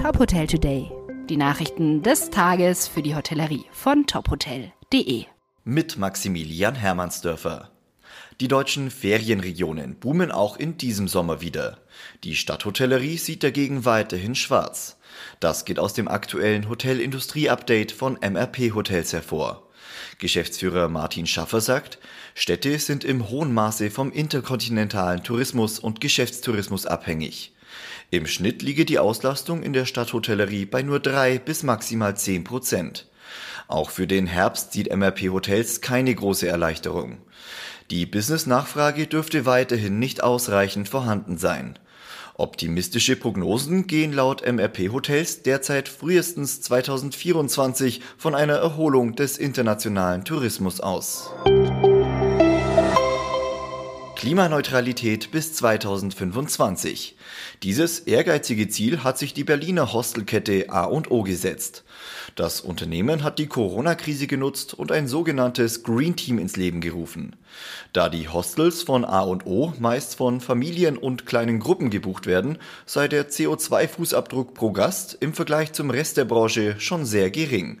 Top Hotel Today. Die Nachrichten des Tages für die Hotellerie von tophotel.de. Mit Maximilian Hermannsdörfer. Die deutschen Ferienregionen boomen auch in diesem Sommer wieder. Die Stadthotellerie sieht dagegen weiterhin schwarz. Das geht aus dem aktuellen Hotelindustrie-Update von MRP Hotels hervor. Geschäftsführer Martin Schaffer sagt, Städte sind im hohen Maße vom interkontinentalen Tourismus und Geschäftstourismus abhängig. Im Schnitt liege die Auslastung in der Stadthotellerie bei nur drei bis maximal zehn Prozent. Auch für den Herbst sieht MRP Hotels keine große Erleichterung. Die Business-Nachfrage dürfte weiterhin nicht ausreichend vorhanden sein. Optimistische Prognosen gehen laut MRP Hotels derzeit frühestens 2024 von einer Erholung des internationalen Tourismus aus. Klimaneutralität bis 2025. Dieses ehrgeizige Ziel hat sich die Berliner Hostelkette A&O gesetzt. Das Unternehmen hat die Corona-Krise genutzt und ein sogenanntes Green Team ins Leben gerufen. Da die Hostels von A&O meist von Familien und kleinen Gruppen gebucht werden, sei der CO2-Fußabdruck pro Gast im Vergleich zum Rest der Branche schon sehr gering.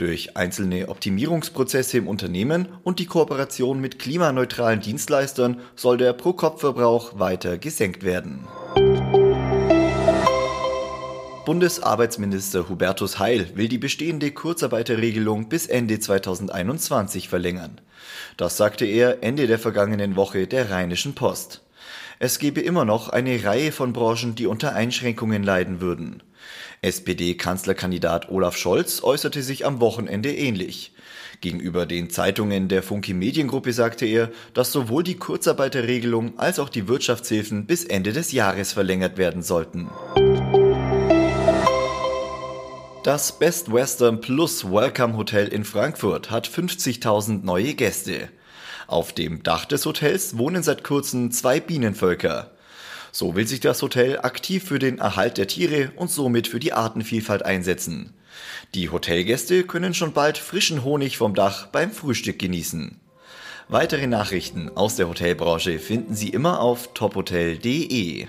Durch einzelne Optimierungsprozesse im Unternehmen und die Kooperation mit klimaneutralen Dienstleistern soll der Pro-Kopf-Verbrauch weiter gesenkt werden. Bundesarbeitsminister Hubertus Heil will die bestehende Kurzarbeiterregelung bis Ende 2021 verlängern. Das sagte er Ende der vergangenen Woche der Rheinischen Post. Es gebe immer noch eine Reihe von Branchen, die unter Einschränkungen leiden würden. SPD-Kanzlerkandidat Olaf Scholz äußerte sich am Wochenende ähnlich. Gegenüber den Zeitungen der Funke Mediengruppe sagte er, dass sowohl die Kurzarbeiterregelung als auch die Wirtschaftshilfen bis Ende des Jahres verlängert werden sollten. Das Best Western Plus Welcome Hotel in Frankfurt hat 50.000 neue Gäste. Auf dem Dach des Hotels wohnen seit kurzem zwei Bienenvölker. So will sich das Hotel aktiv für den Erhalt der Tiere und somit für die Artenvielfalt einsetzen. Die Hotelgäste können schon bald frischen Honig vom Dach beim Frühstück genießen. Weitere Nachrichten aus der Hotelbranche finden Sie immer auf tophotel.de.